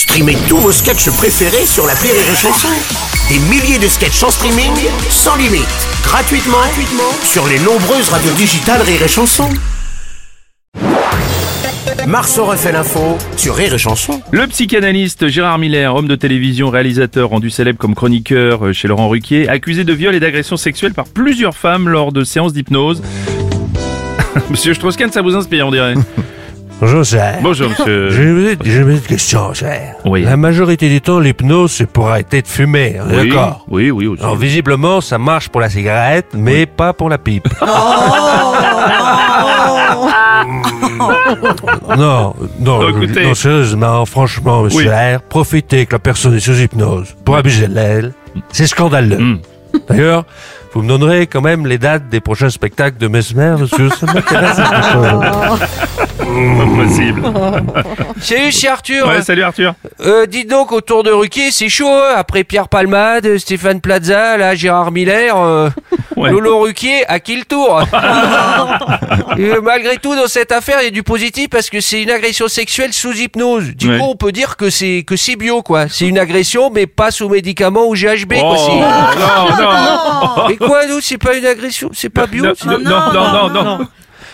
Streamez tous vos sketchs préférés sur la Rire et Chanson. Des milliers de sketchs en streaming, sans limite, gratuitement, gratuitement sur les nombreuses radios digitales Rire et Chanson. Marceau refait l'info sur Rire et Chanson. Le psychanalyste Gérard Miller, homme de télévision, réalisateur rendu célèbre comme chroniqueur chez Laurent Ruquier, accusé de viol et d'agression sexuelle par plusieurs femmes lors de séances d'hypnose. Monsieur Strauss-Kahn, ça vous inspire, on dirait. Bonjour, cher. Bonjour, monsieur. J'ai une petite, j'ai une petite question, cher. Oui. La majorité du temps, l'hypnose, c'est pour arrêter de fumer, on est Oui, d'accord? Oui, oui, aussi. Alors, visiblement, ça marche pour la cigarette, mais pas pour la pipe. non, non, Oh, écoutez. non, sérieusement, franchement, monsieur Oui. R, profitez que la personne est sous hypnose pour abuser de l'elle. C'est scandaleux. Hmm. D'ailleurs, vous me donnerez quand même les dates des prochains spectacles de Mesmer, monsieur, ça m'intéresse. Pas possible. Salut, c'est Arthur. Ouais, salut Arthur. Euh, dites donc, autour de Ruquier, c'est chaud, hein Après Pierre Palmade, Stéphane Plaza, là, Gérard Miller, euh, Ouais. Lolo Ruquier, à qui le tour? Euh, Malgré tout, dans cette affaire, il y a du positif parce que c'est une agression sexuelle sous hypnose. Du Ouais. coup, on peut dire que c'est que c'est bio, quoi. C'est une agression, mais pas sous médicaments ou GHB, quoi. Oh, C'est- non, non. Mais quoi, nous, c'est pas une agression, c'est pas bio. Non, c'est- non, non, non, non.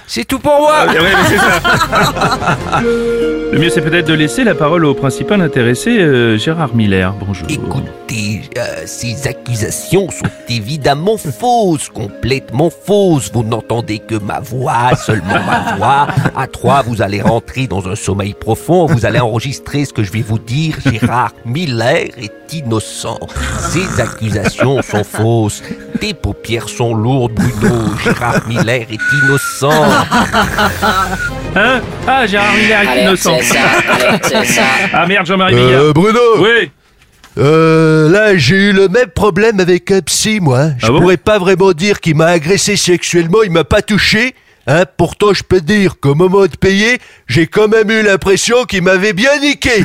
C'est tout pour moi. Ah, ouais, mais c'est ça. Le mieux, c'est peut-être de laisser la parole au principal intéressé, euh, Gérard Miller. Bonjour. Écoutez, euh, ces accusations sont évidemment fausses, complètement fausses. Vous n'entendez que ma voix, seulement ma voix. À trois, vous allez rentrer dans un sommeil profond. Vous allez enregistrer ce que je vais vous dire. Gérard Miller est innocent. Ces accusations sont fausses. Tes paupières sont lourdes, Bruno. Gérard Miller est innocent. Hein Ah, Gérard Miller est innocent. Ah merde, Jean-Marie Bigard. Euh, Bruno, Oui. euh, là j'ai eu le même problème avec un psy, moi. Je Ah bon pourrais pas vraiment dire qu'il m'a agressé sexuellement, il m'a pas touché. Hein, pourtant, je peux dire qu'au moment de payer, j'ai quand même eu l'impression qu'il m'avait bien niqué.